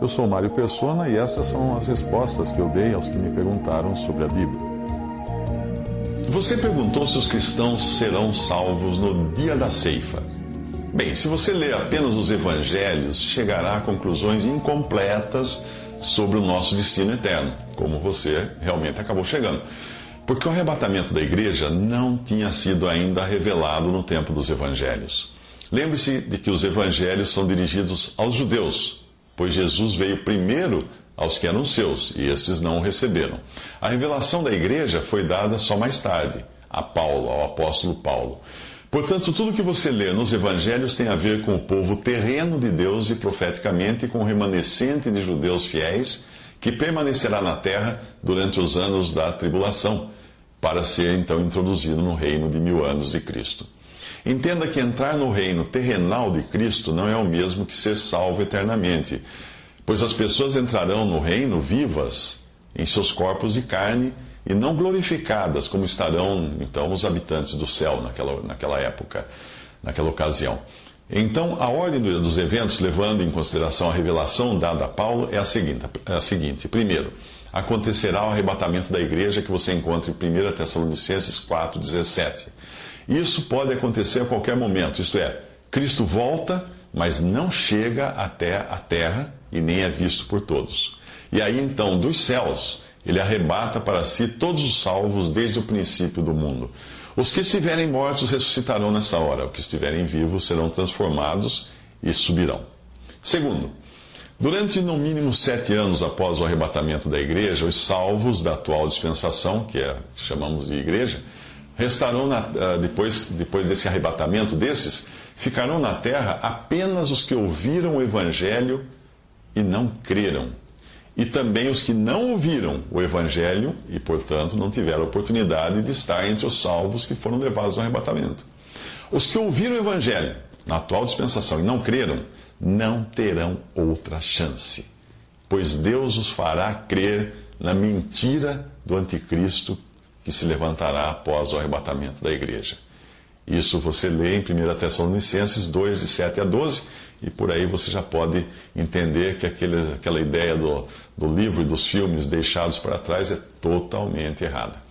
Eu sou Mário Persona e essas são as respostas que eu dei aos que me perguntaram sobre a Bíblia. Você perguntou se os cristãos serão salvos no dia da ceifa. Bem, se você ler apenas os evangelhos, chegará a conclusões incompletas sobre o nosso destino eterno, como você realmente acabou chegando. Porque o arrebatamento da igreja não tinha sido ainda revelado no tempo dos evangelhos. Lembre-se de que os evangelhos são dirigidos aos judeus, pois Jesus veio primeiro aos que eram seus, e esses não o receberam. A revelação da igreja foi dada só mais tarde, a Paulo, ao apóstolo Paulo. Portanto, tudo que você lê nos evangelhos tem a ver com o povo terreno de Deus e profeticamente com o remanescente de judeus fiéis que permanecerá na terra durante os anos da tribulação, para ser então introduzido no reino de mil anos de Cristo. Entenda que entrar no reino terrenal de Cristo não é o mesmo que ser salvo eternamente, pois as pessoas entrarão no reino vivas em seus corpos de carne e não glorificadas como estarão então os habitantes do céu naquela, naquela época, naquela ocasião. Então, a ordem dos eventos, levando em consideração a revelação dada a Paulo, é a seguinte: é a seguinte. Primeiro, acontecerá o arrebatamento da igreja que você encontra em 1 Tessalonicenses 4,17. Isso pode acontecer a qualquer momento, isto é, Cristo volta, mas não chega até a terra e nem é visto por todos. E aí então, dos céus, ele arrebata para si todos os salvos desde o princípio do mundo. Os que estiverem mortos ressuscitarão nessa hora, os que estiverem vivos serão transformados e subirão. Segundo, durante no mínimo sete anos após o arrebatamento da igreja, os salvos da atual dispensação, que é, chamamos de igreja, restarão na, ah, depois, depois desse arrebatamento desses, ficarão na terra apenas os que ouviram o evangelho e não creram. E também os que não ouviram o Evangelho e, portanto, não tiveram oportunidade de estar entre os salvos que foram levados ao arrebatamento. Os que ouviram o Evangelho na atual dispensação e não creram, não terão outra chance, pois Deus os fará crer na mentira do anticristo que se levantará após o arrebatamento da igreja. Isso você lê em 1 Tessalonicenses 2, de 7 a 12, e por aí você já pode entender que aquele, aquela ideia do, do livro e dos filmes deixados para trás é totalmente errada.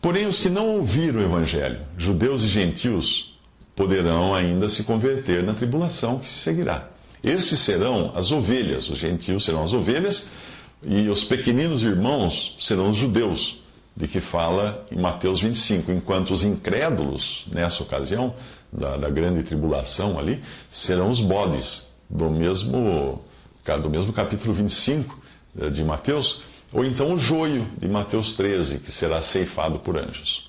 Porém, os que não ouviram o Evangelho, judeus e gentios, poderão ainda se converter na tribulação que se seguirá. Esses serão as ovelhas, os gentios serão as ovelhas, e os pequeninos irmãos serão os judeus de que fala em Mateus 25, enquanto os incrédulos, nessa ocasião, da, da, grande tribulação ali, serão os bodes, do mesmo, do mesmo capítulo 25 eh, de Mateus, ou então o joio de Mateus 13, que será ceifado por anjos.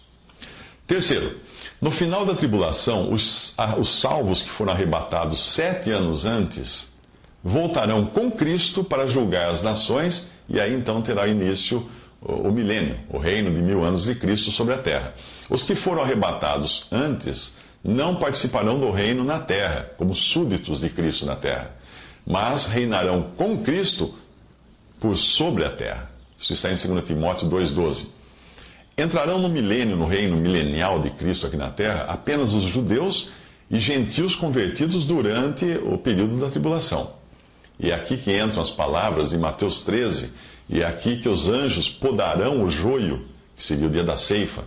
Terceiro, no final da tribulação, os, os salvos que foram arrebatados sete anos antes voltarão com Cristo para julgar as nações, e aí então terá início o milênio, o reino de mil anos de Cristo sobre a terra. Os que foram arrebatados antes não participarão do reino na terra, como súditos de Cristo na terra, mas reinarão com Cristo por sobre a terra. Isso está em 2 Timóteo 2,12. Entrarão no milênio, no reino milenial de Cristo aqui na terra, apenas os judeus e gentios convertidos durante o período da tribulação. E é aqui que entram as palavras de Mateus 13, e é aqui que os anjos podarão o joio, que seria o dia da ceifa,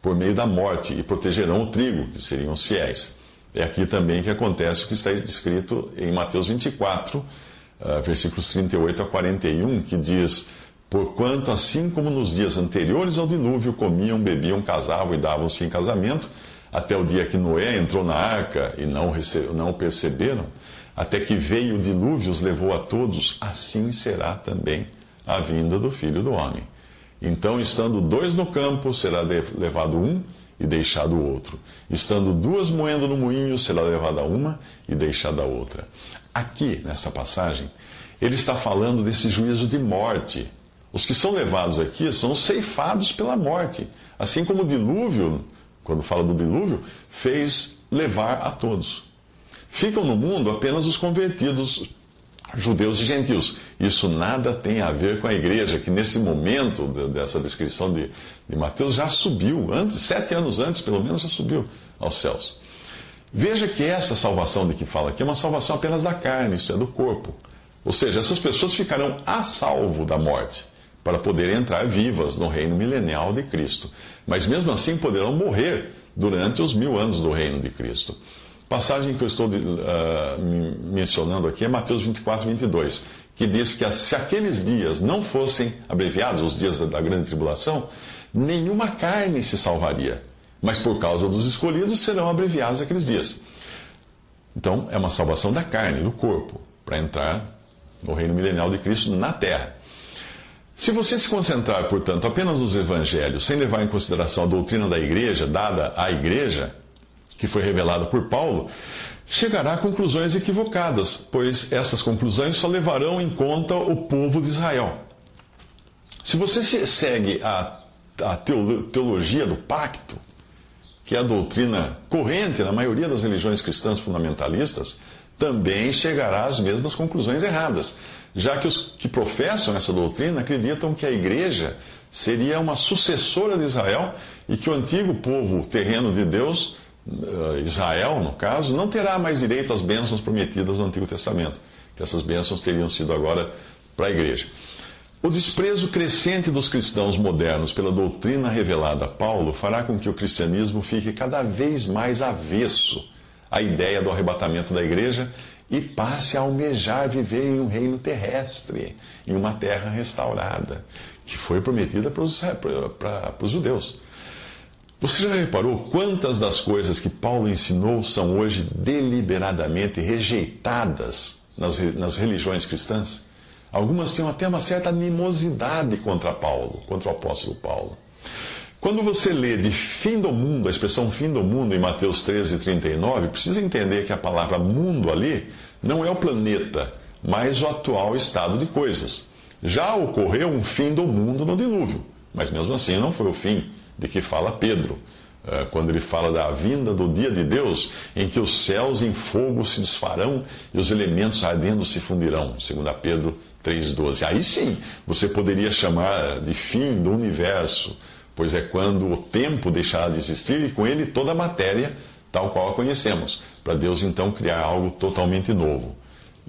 por meio da morte, e protegerão o trigo, que seriam os fiéis. É aqui também que acontece o que está descrito em Mateus 24, ah, versículos 38 a 41, que diz: Porquanto, assim como nos dias anteriores ao dilúvio, comiam, bebiam, casavam e davam-se em casamento, até o dia que Noé entrou na arca e não, não o perceberam, até que veio o dilúvio os levou a todos, assim será também a vinda do filho do homem. Então, estando dois no campo, será levado um, e deixado o outro. Estando duas moendo no moinho, será levada uma e deixada a outra. Aqui, nessa passagem, ele está falando desse juízo de morte. Os que são levados aqui são ceifados pela morte. Assim como o dilúvio, quando fala do dilúvio, fez levar a todos. Ficam no mundo apenas os convertidos, judeus e gentios. Isso nada tem a ver com a igreja, que nesse momento dessa descrição de, de Mateus já subiu, antes, sete anos antes, pelo menos, já subiu aos céus. Veja que essa salvação de que fala aqui é uma salvação apenas da carne, isto é, do corpo. Ou seja, essas pessoas ficarão a salvo da morte, para poderem entrar vivas no reino milenial de Cristo. Mas mesmo assim poderão morrer durante os mil anos do reino de Cristo. Passagem que eu estou uh, mencionando aqui é Mateus 24, 22, que diz que se aqueles dias não fossem abreviados, os dias da, da grande tribulação, nenhuma carne se salvaria. Mas por causa dos escolhidos serão abreviados aqueles dias. Então, é uma salvação da carne, do corpo, para entrar no reino milenial de Cristo na terra. Se você se concentrar, portanto, apenas nos evangelhos, sem levar em consideração a doutrina da igreja, dada à igreja, que foi revelada por Paulo, chegará a conclusões equivocadas, pois essas conclusões só levarão em conta o povo de Israel. Se você segue a, a teologia do pacto, que é a doutrina corrente na maioria das religiões cristãs fundamentalistas, também chegará às mesmas conclusões erradas, já que os que professam essa doutrina acreditam que a igreja seria uma sucessora de Israel e que o antigo povo terreno de Deus, eh, Israel no caso, não terá mais direito às bênçãos prometidas no Antigo Testamento, que essas bênçãos teriam sido agora para a igreja. O desprezo crescente dos cristãos modernos pela doutrina revelada a Paulo fará com que o cristianismo fique cada vez mais avesso à ideia do arrebatamento da igreja e passe a almejar viver em um reino terrestre, em uma terra restaurada, que foi prometida para os, para, para os judeus. Você já reparou quantas das coisas que Paulo ensinou são hoje deliberadamente rejeitadas nas, nas religiões cristãs? Algumas tinham até uma certa animosidade contra Paulo, contra o apóstolo Paulo. Quando você lê de fim do mundo, a expressão fim do mundo em Mateus 13, 39, precisa entender que a palavra mundo ali não é o planeta, mas o atual estado de coisas. Já ocorreu um fim do mundo no dilúvio, mas mesmo assim não foi o fim de que fala Pedro, eh, quando ele fala da vinda do dia de Deus, em que os céus em fogo se desfarão e os elementos ardendo se fundirão, segundo Pedro 3,12. Aí sim, você poderia chamar de fim do universo, pois é quando o tempo deixará de existir e com ele toda a matéria, tal qual a conhecemos, para Deus então criar algo totalmente novo.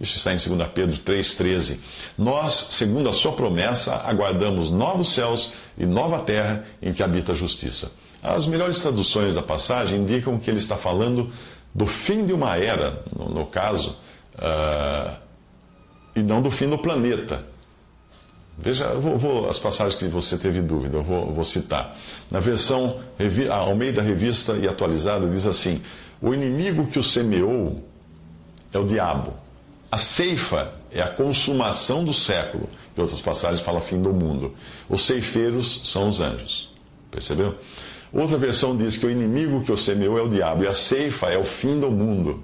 Isso está em 2 Pedro 3,13. Nós, segundo a sua promessa, aguardamos novos céus e nova terra em que habita a justiça. As melhores traduções da passagem indicam que ele está falando do fim de uma era, no, no caso, uh, e não do fim do planeta. Veja, eu vou, vou, as passagens que você teve dúvida, eu vou, vou citar. Na versão ao meio da revista e atualizada, diz assim: O inimigo que o semeou é o diabo. A ceifa é a consumação do século. Em outras passagens fala fim do mundo. Os ceifeiros são os anjos. Percebeu? Outra versão diz que o inimigo que o semeou é o diabo e a ceifa é o fim do mundo.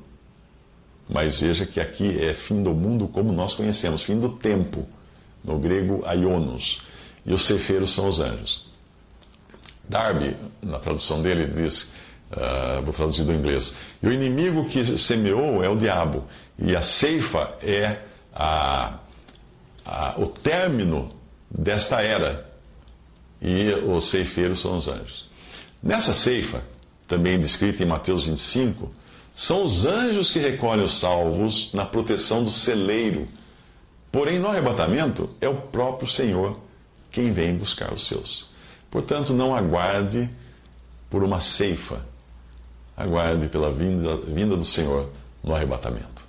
Mas veja que aqui é fim do mundo como nós conhecemos, fim do tempo no grego aionos, e os ceifeiros são os anjos. Darby, na tradução dele, diz, uh, vou traduzir do inglês, e o inimigo que semeou é o diabo, e a ceifa é a, a, o término desta era, e os ceifeiros são os anjos. Nessa ceifa, também descrita em Mateus 25, são os anjos que recolhem os salvos na proteção do celeiro Porém, no arrebatamento, é o próprio Senhor quem vem buscar os seus. Portanto, não aguarde por uma ceifa, aguarde pela vinda, vinda do Senhor no arrebatamento.